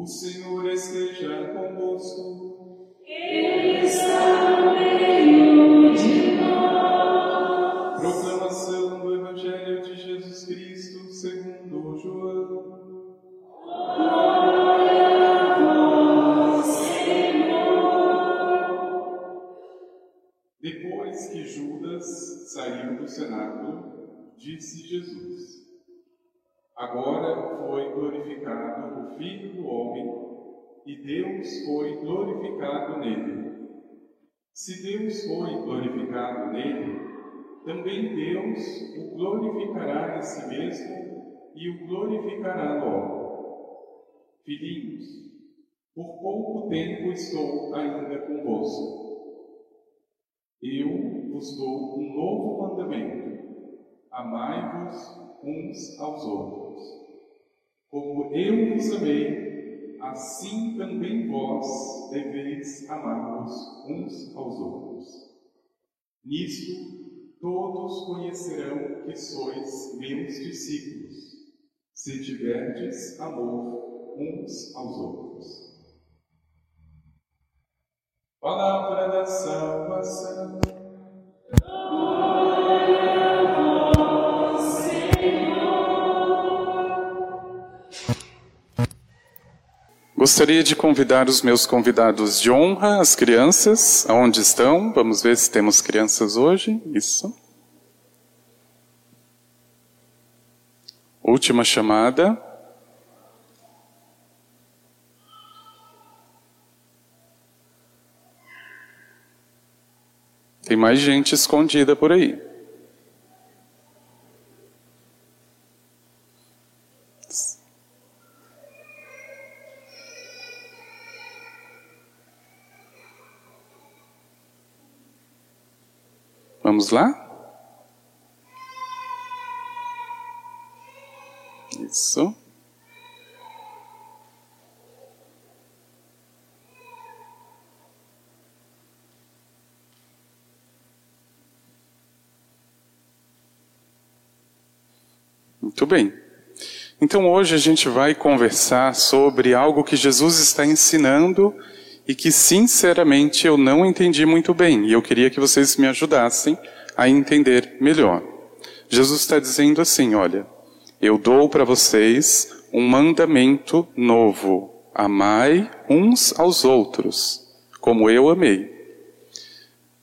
O Senhor esteja convosco. Ele está no meio de nós. Proclamação do Evangelho de Jesus Cristo segundo João. Glória a vós, Senhor. Depois que Judas saiu do cenáculo, disse Jesus: Agora foi glorificado o Filho do Homem e Deus foi glorificado nele. Se Deus foi glorificado nele, também Deus o glorificará em si mesmo e o glorificará logo. Filhinhos, por pouco tempo estou ainda convosco. Eu vos dou um novo mandamento: amai-vos uns aos outros. Como eu vos amei, assim também vós deveis amar-vos uns aos outros. Nisto todos conhecerão que sois meus discípulos, se tiverdes amor uns aos outros. Palavra da salvação. Gostaria de convidar os meus convidados de honra, as crianças, aonde estão? Vamos ver se temos crianças hoje. Isso. Última chamada. Tem mais gente escondida por aí. Lá? Isso. Muito bem. Então hoje a gente vai conversar sobre algo que Jesus está ensinando e que sinceramente eu não entendi muito bem e eu queria que vocês me ajudassem a entender melhor. Jesus está dizendo assim: olha, eu dou para vocês um mandamento novo: amai uns aos outros, como eu amei.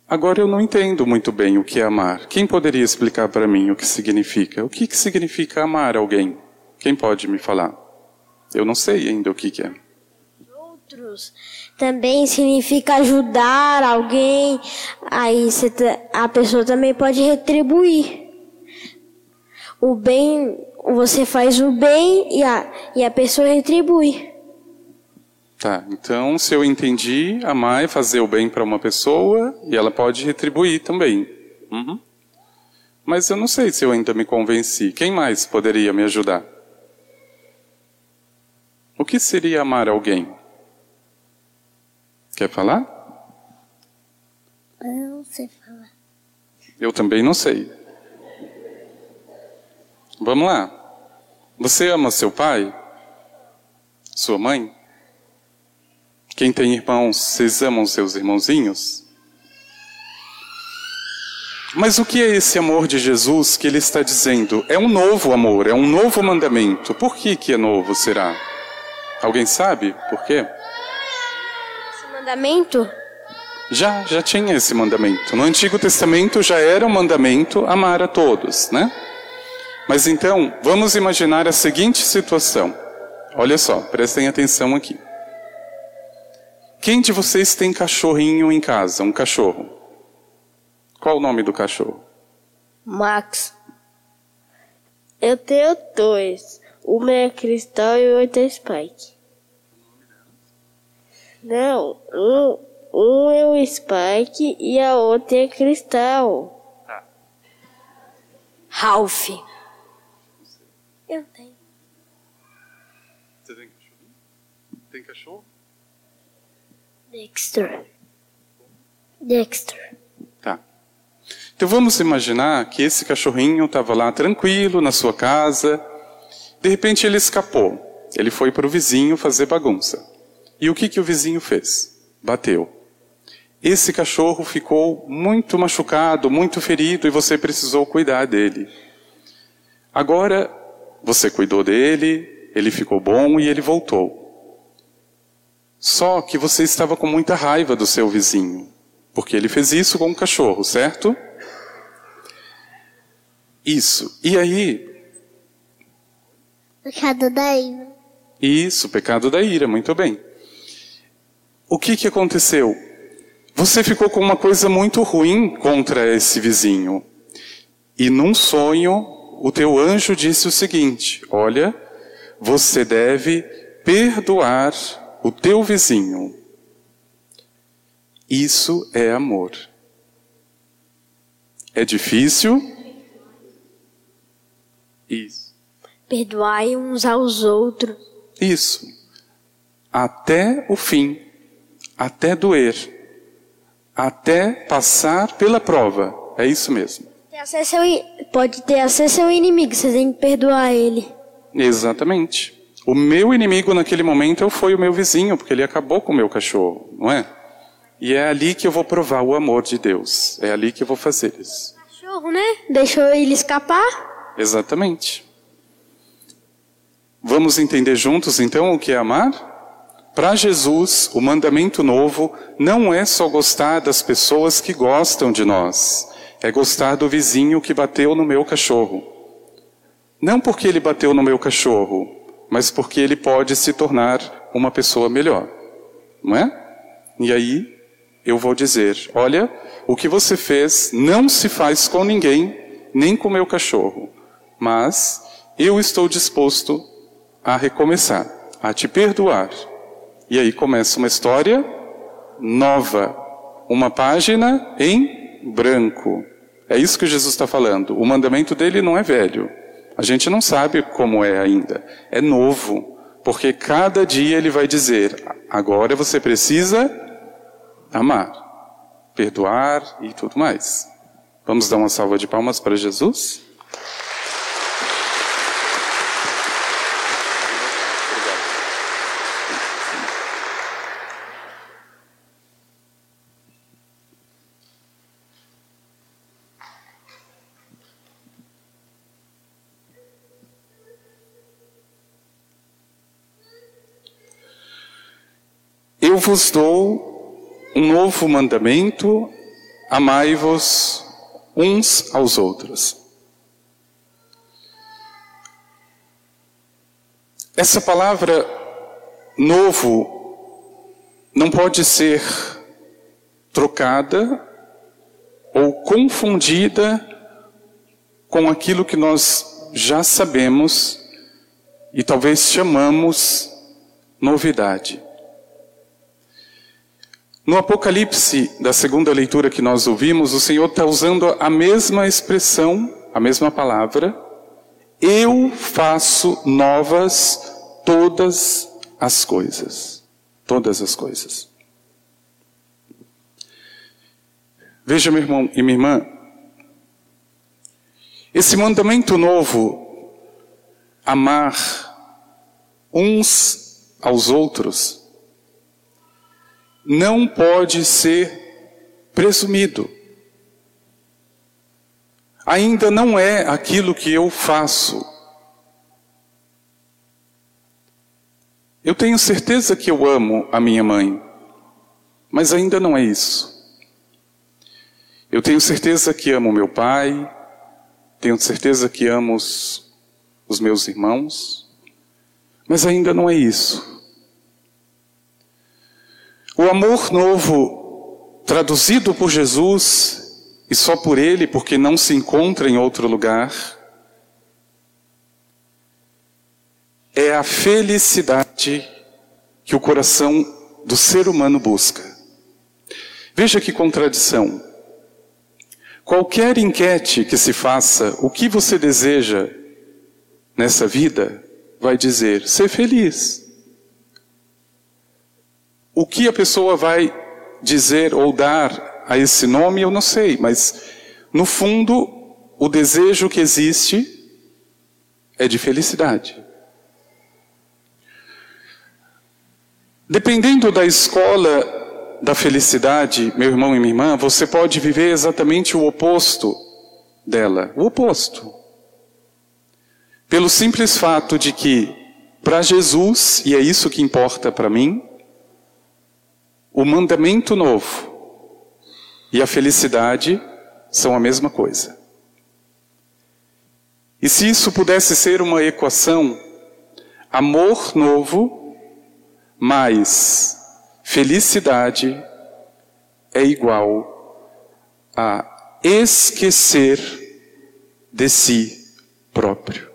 Agora eu não entendo muito bem o que é amar. Quem poderia explicar para mim o que significa? O que, que significa amar alguém? Quem pode me falar? Eu não sei ainda o que, que é. Outros também significa ajudar alguém, aí a pessoa também pode retribuir. O bem, você faz o bem e a, e a pessoa retribui. Tá, então se eu entendi, amar é fazer o bem para uma pessoa e ela pode retribuir também. Uhum. Mas eu não sei se eu ainda me convenci. Quem mais poderia me ajudar? O que seria amar alguém? Quer falar? Eu não sei falar. Eu também não sei. Vamos lá. Você ama seu pai? Sua mãe? Quem tem irmãos, vocês amam seus irmãozinhos? Mas o que é esse amor de Jesus que ele está dizendo? É um novo amor, é um novo mandamento. Por que, que é novo, será? Alguém sabe por quê? Mandamento? Já, já tinha esse mandamento. No Antigo Testamento já era um mandamento amar a todos, né? Mas então, vamos imaginar a seguinte situação. Olha só, prestem atenção aqui. Quem de vocês tem cachorrinho em casa? Um cachorro? Qual o nome do cachorro? Max. Eu tenho dois. Uma é Cristal e outra é Spike. Não, um, um é o Spike e a outra é Cristal. Tá. Ralph. Eu tenho. Você tem cachorro? Tem cachorro? Dexter. Dexter. Tá. Então vamos imaginar que esse cachorrinho estava lá tranquilo na sua casa. De repente ele escapou. Ele foi para o vizinho fazer bagunça. E o que, que o vizinho fez? Bateu. Esse cachorro ficou muito machucado, muito ferido e você precisou cuidar dele. Agora, você cuidou dele, ele ficou bom e ele voltou. Só que você estava com muita raiva do seu vizinho, porque ele fez isso com o cachorro, certo? Isso. E aí, Pecado da ira. Isso, pecado da ira, muito bem. O que, que aconteceu? Você ficou com uma coisa muito ruim contra esse vizinho. E num sonho, o teu anjo disse o seguinte: Olha, você deve perdoar o teu vizinho. Isso é amor. É difícil? Isso. Perdoai uns aos outros. Isso. Até o fim. Até doer. Até passar pela prova. É isso mesmo. Pode ter acesso ao inimigo, você tem que perdoar ele. Exatamente. O meu inimigo naquele momento foi o meu vizinho, porque ele acabou com o meu cachorro, não é? E é ali que eu vou provar o amor de Deus. É ali que eu vou fazer isso. Cachorro, né? Deixou ele escapar. Exatamente. Vamos entender juntos então o que é amar? Para Jesus, o mandamento novo não é só gostar das pessoas que gostam de nós, é gostar do vizinho que bateu no meu cachorro. Não porque ele bateu no meu cachorro, mas porque ele pode se tornar uma pessoa melhor. Não é? E aí eu vou dizer: olha, o que você fez não se faz com ninguém, nem com meu cachorro, mas eu estou disposto a recomeçar, a te perdoar. E aí começa uma história nova, uma página em branco. É isso que Jesus está falando. O mandamento dele não é velho. A gente não sabe como é ainda. É novo. Porque cada dia ele vai dizer: agora você precisa amar, perdoar e tudo mais. Vamos dar uma salva de palmas para Jesus? Eu vos dou um novo mandamento: amai-vos uns aos outros. Essa palavra novo não pode ser trocada ou confundida com aquilo que nós já sabemos e talvez chamamos novidade. No Apocalipse, da segunda leitura que nós ouvimos, o Senhor está usando a mesma expressão, a mesma palavra. Eu faço novas todas as coisas. Todas as coisas. Veja, meu irmão e minha irmã, esse mandamento novo, amar uns aos outros, não pode ser presumido. Ainda não é aquilo que eu faço. Eu tenho certeza que eu amo a minha mãe, mas ainda não é isso. Eu tenho certeza que amo meu pai, tenho certeza que amo os, os meus irmãos, mas ainda não é isso. O amor novo, traduzido por Jesus, e só por Ele, porque não se encontra em outro lugar, é a felicidade que o coração do ser humano busca. Veja que contradição. Qualquer enquete que se faça, o que você deseja nessa vida, vai dizer: ser feliz. O que a pessoa vai dizer ou dar a esse nome, eu não sei, mas no fundo, o desejo que existe é de felicidade. Dependendo da escola da felicidade, meu irmão e minha irmã, você pode viver exatamente o oposto dela, o oposto. Pelo simples fato de que, para Jesus, e é isso que importa para mim, o mandamento novo e a felicidade são a mesma coisa. E se isso pudesse ser uma equação, amor novo mais felicidade é igual a esquecer de si próprio.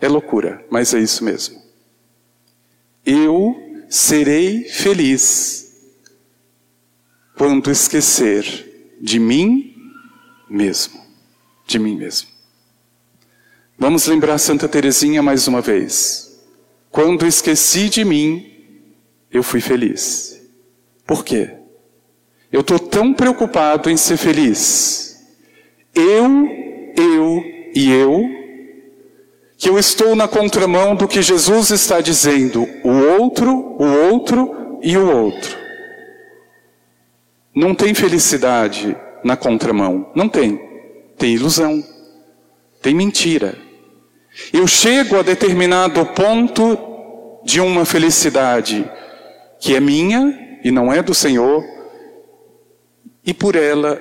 É loucura, mas é isso mesmo. Eu serei feliz quando esquecer de mim mesmo, de mim mesmo. Vamos lembrar Santa Teresinha mais uma vez. Quando esqueci de mim, eu fui feliz. Por quê? Eu estou tão preocupado em ser feliz. Eu, eu e eu, que eu estou na contramão do que Jesus está dizendo. O outro, o outro e o outro. Não tem felicidade na contramão. Não tem. Tem ilusão. Tem mentira. Eu chego a determinado ponto de uma felicidade que é minha e não é do Senhor, e por ela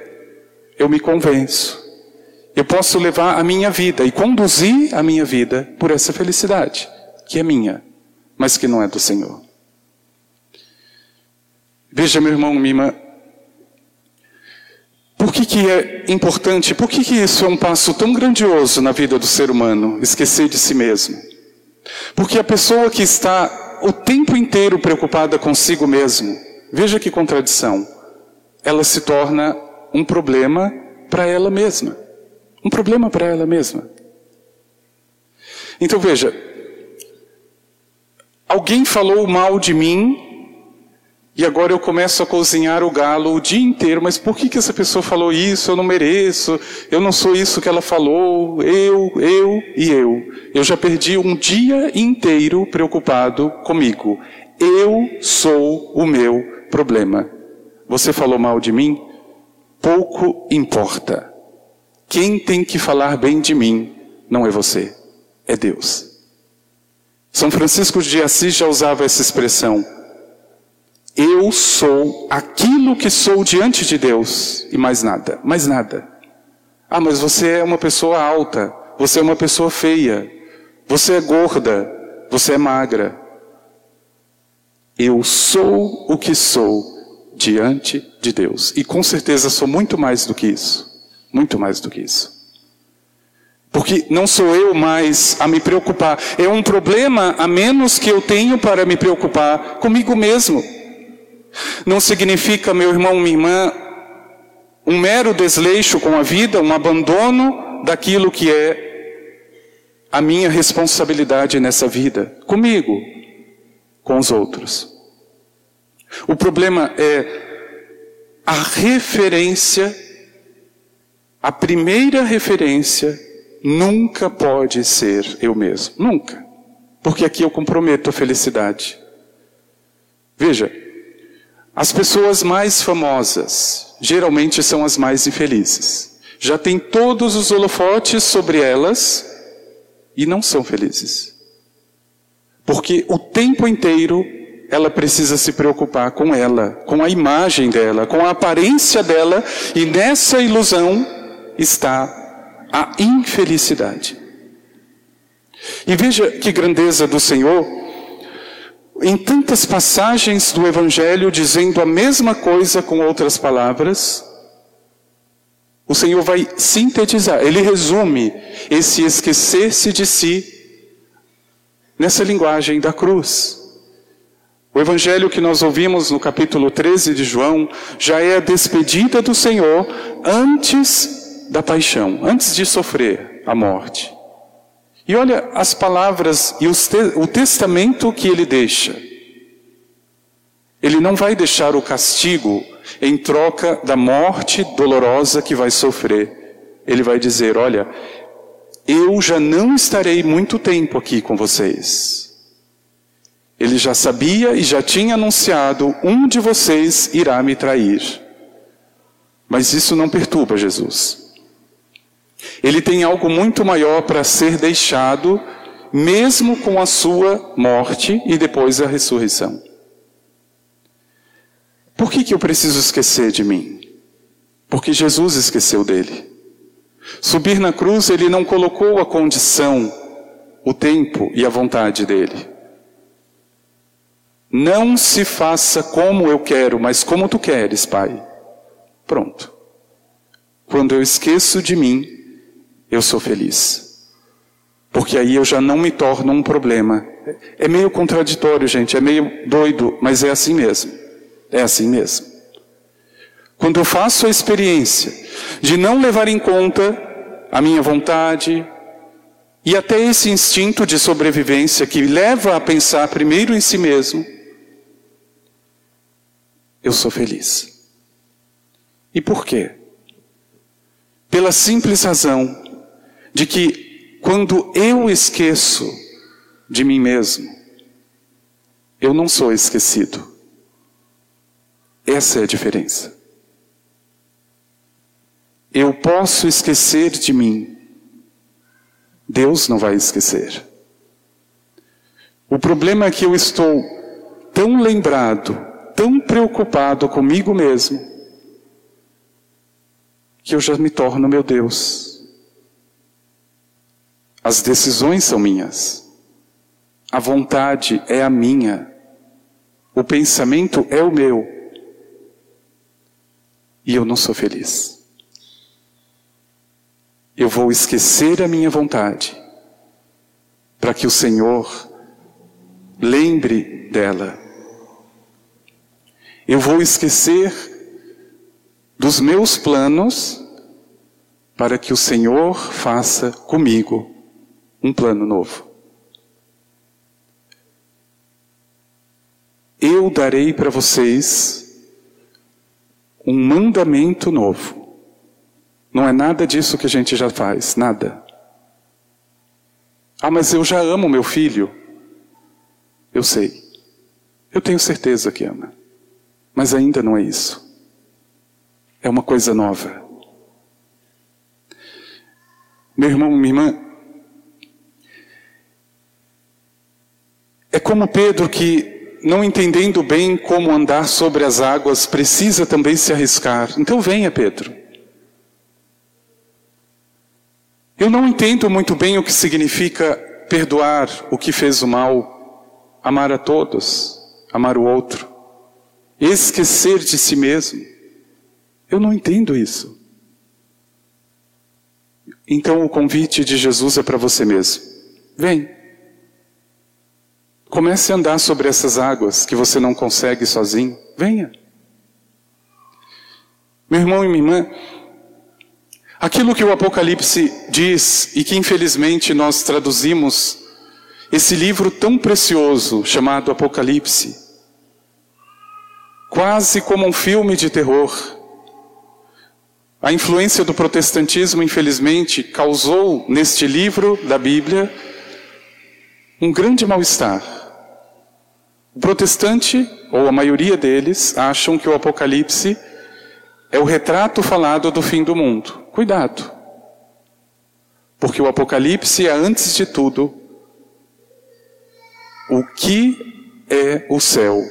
eu me convenço. Eu posso levar a minha vida e conduzir a minha vida por essa felicidade, que é minha, mas que não é do Senhor. Veja, meu irmão, irmã, por que, que é importante? Por que, que isso é um passo tão grandioso na vida do ser humano? Esquecer de si mesmo. Porque a pessoa que está o tempo inteiro preocupada consigo mesmo, veja que contradição, ela se torna um problema para ela mesma. Um problema para ela mesma. Então veja, alguém falou mal de mim e agora eu começo a cozinhar o galo o dia inteiro, mas por que, que essa pessoa falou isso? Eu não mereço, eu não sou isso que ela falou, eu, eu e eu. Eu já perdi um dia inteiro preocupado comigo. Eu sou o meu problema. Você falou mal de mim? Pouco importa. Quem tem que falar bem de mim não é você, é Deus. São Francisco de Assis já usava essa expressão. Eu sou aquilo que sou diante de Deus e mais nada, mais nada. Ah, mas você é uma pessoa alta, você é uma pessoa feia, você é gorda, você é magra. Eu sou o que sou diante de Deus. E com certeza sou muito mais do que isso. Muito mais do que isso. Porque não sou eu mais a me preocupar. É um problema a menos que eu tenho para me preocupar comigo mesmo. Não significa, meu irmão, minha irmã, um mero desleixo com a vida, um abandono daquilo que é a minha responsabilidade nessa vida, comigo, com os outros. O problema é a referência, a primeira referência nunca pode ser eu mesmo, nunca. Porque aqui eu comprometo a felicidade. Veja, as pessoas mais famosas geralmente são as mais infelizes. Já tem todos os holofotes sobre elas e não são felizes. Porque o tempo inteiro ela precisa se preocupar com ela, com a imagem dela, com a aparência dela, e nessa ilusão está a infelicidade. E veja que grandeza do Senhor em tantas passagens do Evangelho dizendo a mesma coisa com outras palavras, o Senhor vai sintetizar, ele resume esse esquecer-se de si nessa linguagem da cruz. O evangelho que nós ouvimos no capítulo 13 de João já é a despedida do Senhor antes da paixão, antes de sofrer a morte. E olha as palavras e te o testamento que ele deixa. Ele não vai deixar o castigo em troca da morte dolorosa que vai sofrer. Ele vai dizer: Olha, eu já não estarei muito tempo aqui com vocês. Ele ele já sabia e já tinha anunciado: um de vocês irá me trair. Mas isso não perturba Jesus. Ele tem algo muito maior para ser deixado, mesmo com a sua morte e depois a ressurreição. Por que, que eu preciso esquecer de mim? Porque Jesus esqueceu dele. Subir na cruz, ele não colocou a condição, o tempo e a vontade dele. Não se faça como eu quero, mas como tu queres, Pai. Pronto. Quando eu esqueço de mim, eu sou feliz. Porque aí eu já não me torno um problema. É meio contraditório, gente, é meio doido, mas é assim mesmo. É assim mesmo. Quando eu faço a experiência de não levar em conta a minha vontade e até esse instinto de sobrevivência que leva a pensar primeiro em si mesmo, eu sou feliz. E por quê? Pela simples razão de que quando eu esqueço de mim mesmo, eu não sou esquecido. Essa é a diferença. Eu posso esquecer de mim. Deus não vai esquecer. O problema é que eu estou tão lembrado tão preocupado comigo mesmo que eu já me torno meu Deus. As decisões são minhas. A vontade é a minha. O pensamento é o meu. E eu não sou feliz. Eu vou esquecer a minha vontade para que o Senhor lembre dela eu vou esquecer dos meus planos para que o Senhor faça comigo um plano novo. Eu darei para vocês um mandamento novo. Não é nada disso que a gente já faz, nada. Ah, mas eu já amo meu filho. Eu sei. Eu tenho certeza que ama. Mas ainda não é isso. É uma coisa nova. Meu irmão, minha irmã, é como Pedro que, não entendendo bem como andar sobre as águas, precisa também se arriscar. Então venha, Pedro. Eu não entendo muito bem o que significa perdoar o que fez o mal, amar a todos, amar o outro esquecer de si mesmo. Eu não entendo isso. Então o convite de Jesus é para você mesmo. Vem. Comece a andar sobre essas águas que você não consegue sozinho. Venha. Meu irmão e minha irmã, aquilo que o Apocalipse diz e que infelizmente nós traduzimos, esse livro tão precioso chamado Apocalipse, quase como um filme de terror. A influência do protestantismo, infelizmente, causou neste livro da Bíblia um grande mal-estar. O protestante, ou a maioria deles, acham que o Apocalipse é o retrato falado do fim do mundo. Cuidado. Porque o Apocalipse é, antes de tudo, o que é o céu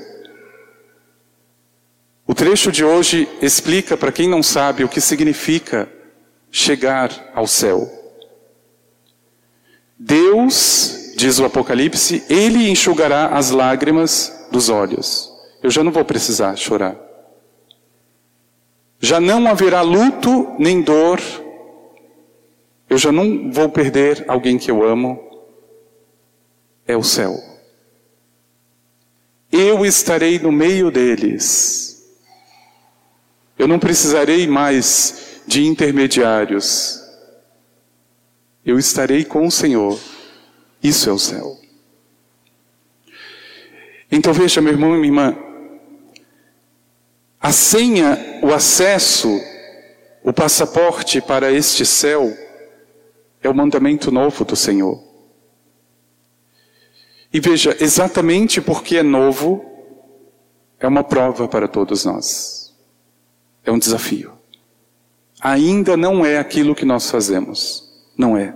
o trecho de hoje explica para quem não sabe o que significa chegar ao céu. Deus, diz o Apocalipse, ele enxugará as lágrimas dos olhos. Eu já não vou precisar chorar. Já não haverá luto nem dor. Eu já não vou perder alguém que eu amo. É o céu. Eu estarei no meio deles eu não precisarei mais de intermediários. Eu estarei com o Senhor. Isso é o céu. Então veja, meu irmão e minha irmã, a senha, o acesso, o passaporte para este céu é o mandamento novo do Senhor. E veja, exatamente porque é novo, é uma prova para todos nós. É um desafio. Ainda não é aquilo que nós fazemos. Não é.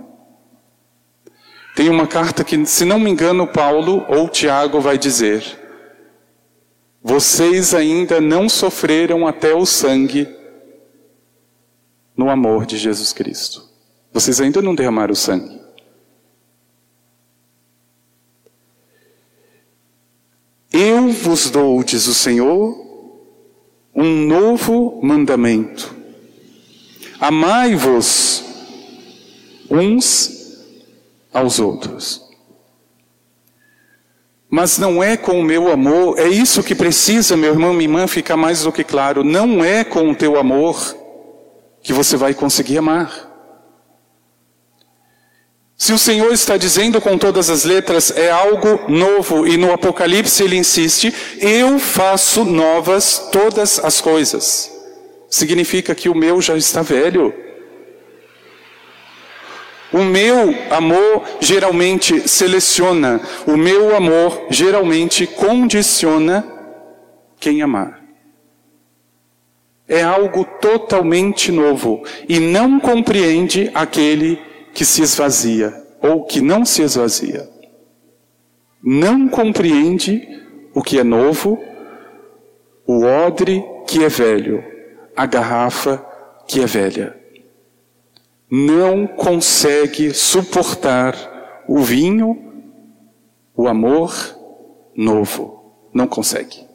Tem uma carta que, se não me engano, Paulo ou Tiago vai dizer: Vocês ainda não sofreram até o sangue no amor de Jesus Cristo. Vocês ainda não derramaram o sangue. Eu vos dou, diz o Senhor, um novo mandamento. Amai-vos uns aos outros. Mas não é com o meu amor, é isso que precisa, meu irmão, minha irmã, ficar mais do que claro. Não é com o teu amor que você vai conseguir amar. Se o Senhor está dizendo com todas as letras, é algo novo, e no Apocalipse ele insiste: eu faço novas todas as coisas. Significa que o meu já está velho. O meu amor geralmente seleciona, o meu amor geralmente condiciona quem amar. É algo totalmente novo e não compreende aquele que se esvazia ou que não se esvazia. Não compreende o que é novo, o odre que é velho, a garrafa que é velha. Não consegue suportar o vinho, o amor novo. Não consegue.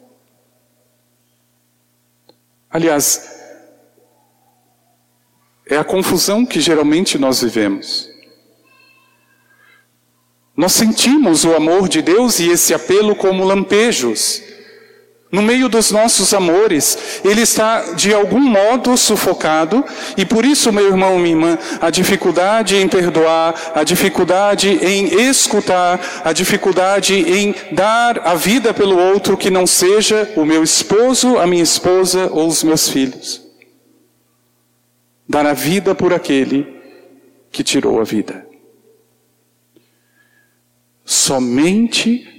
Aliás, é a confusão que geralmente nós vivemos. Nós sentimos o amor de Deus e esse apelo como lampejos. No meio dos nossos amores, ele está de algum modo sufocado, e por isso, meu irmão, minha irmã, a dificuldade em perdoar, a dificuldade em escutar, a dificuldade em dar a vida pelo outro que não seja o meu esposo, a minha esposa ou os meus filhos dar a vida por aquele que tirou a vida. Somente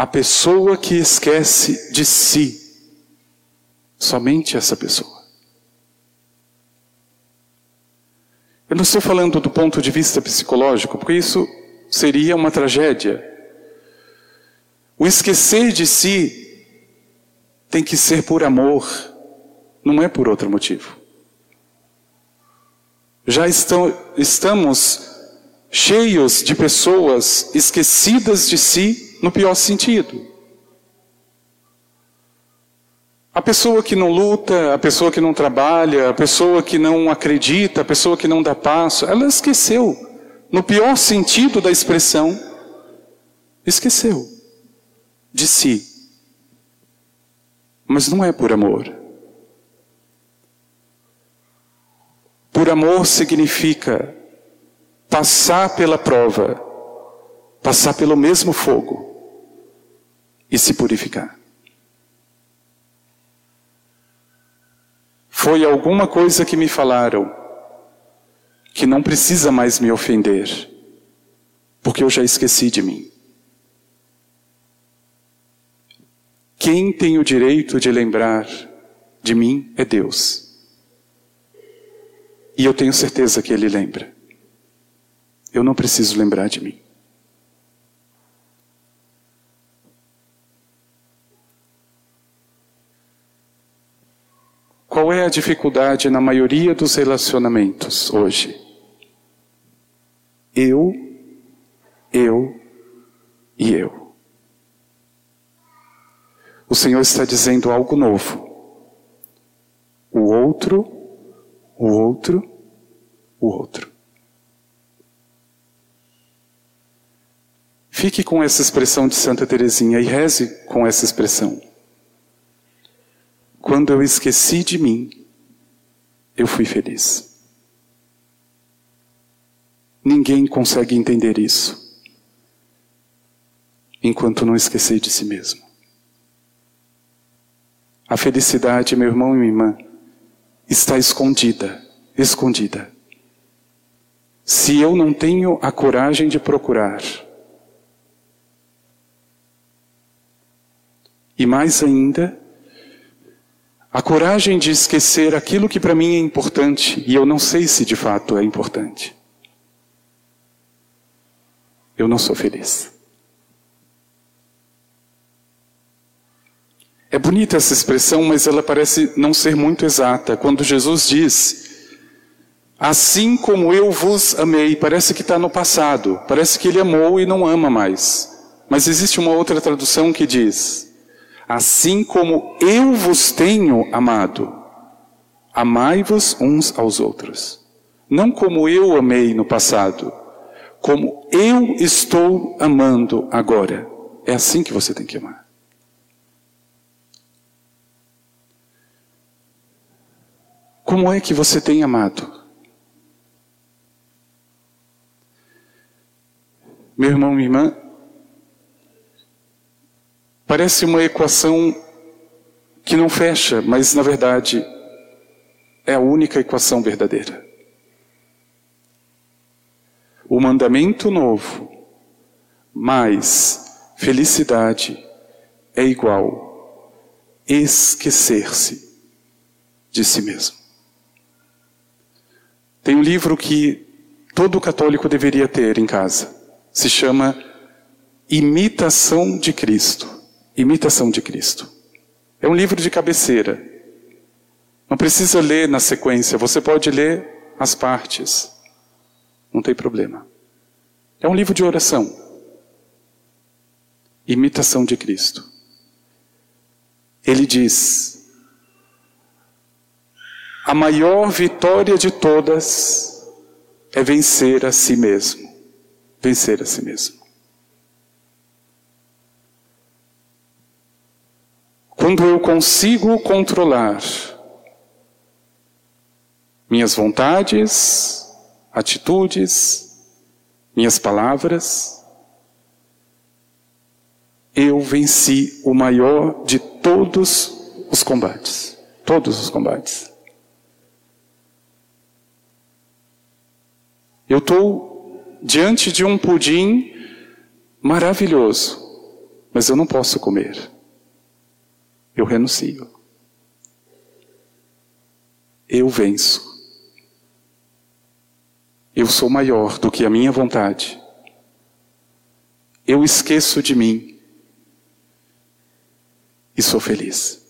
a pessoa que esquece de si, somente essa pessoa. Eu não estou falando do ponto de vista psicológico, porque isso seria uma tragédia. O esquecer de si tem que ser por amor, não é por outro motivo. Já estão, estamos cheios de pessoas esquecidas de si no pior sentido. A pessoa que não luta, a pessoa que não trabalha, a pessoa que não acredita, a pessoa que não dá passo, ela esqueceu, no pior sentido da expressão, esqueceu de si. Mas não é por amor. Por amor significa passar pela prova, passar pelo mesmo fogo e se purificar. Foi alguma coisa que me falaram que não precisa mais me ofender, porque eu já esqueci de mim. Quem tem o direito de lembrar de mim é Deus. E eu tenho certeza que Ele lembra. Eu não preciso lembrar de mim. Qual é a dificuldade na maioria dos relacionamentos hoje? Eu, eu e eu. O Senhor está dizendo algo novo. O outro, o outro o outro. Fique com essa expressão de Santa Teresinha e reze com essa expressão. Quando eu esqueci de mim, eu fui feliz. Ninguém consegue entender isso enquanto não esquecer de si mesmo. A felicidade, meu irmão e minha irmã, está escondida, escondida. Se eu não tenho a coragem de procurar, e mais ainda, a coragem de esquecer aquilo que para mim é importante e eu não sei se de fato é importante. Eu não sou feliz. É bonita essa expressão, mas ela parece não ser muito exata. Quando Jesus diz, assim como eu vos amei, parece que está no passado, parece que ele amou e não ama mais. Mas existe uma outra tradução que diz, assim como eu vos tenho amado, amai-vos uns aos outros. Não como eu amei no passado, como eu estou amando agora. É assim que você tem que amar. Como é que você tem amado? Meu irmão, minha irmã, parece uma equação que não fecha, mas na verdade é a única equação verdadeira. O mandamento novo mais felicidade é igual esquecer-se de si mesmo. Tem um livro que todo católico deveria ter em casa. Se chama Imitação de Cristo. Imitação de Cristo. É um livro de cabeceira. Não precisa ler na sequência, você pode ler as partes. Não tem problema. É um livro de oração. Imitação de Cristo. Ele diz: a maior vitória de todas é vencer a si mesmo. Vencer a si mesmo. Quando eu consigo controlar minhas vontades, atitudes, minhas palavras, eu venci o maior de todos os combates. Todos os combates. Eu estou diante de um pudim maravilhoso, mas eu não posso comer. Eu renuncio. Eu venço. Eu sou maior do que a minha vontade. Eu esqueço de mim e sou feliz.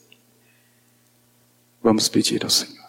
Vamos pedir ao Senhor.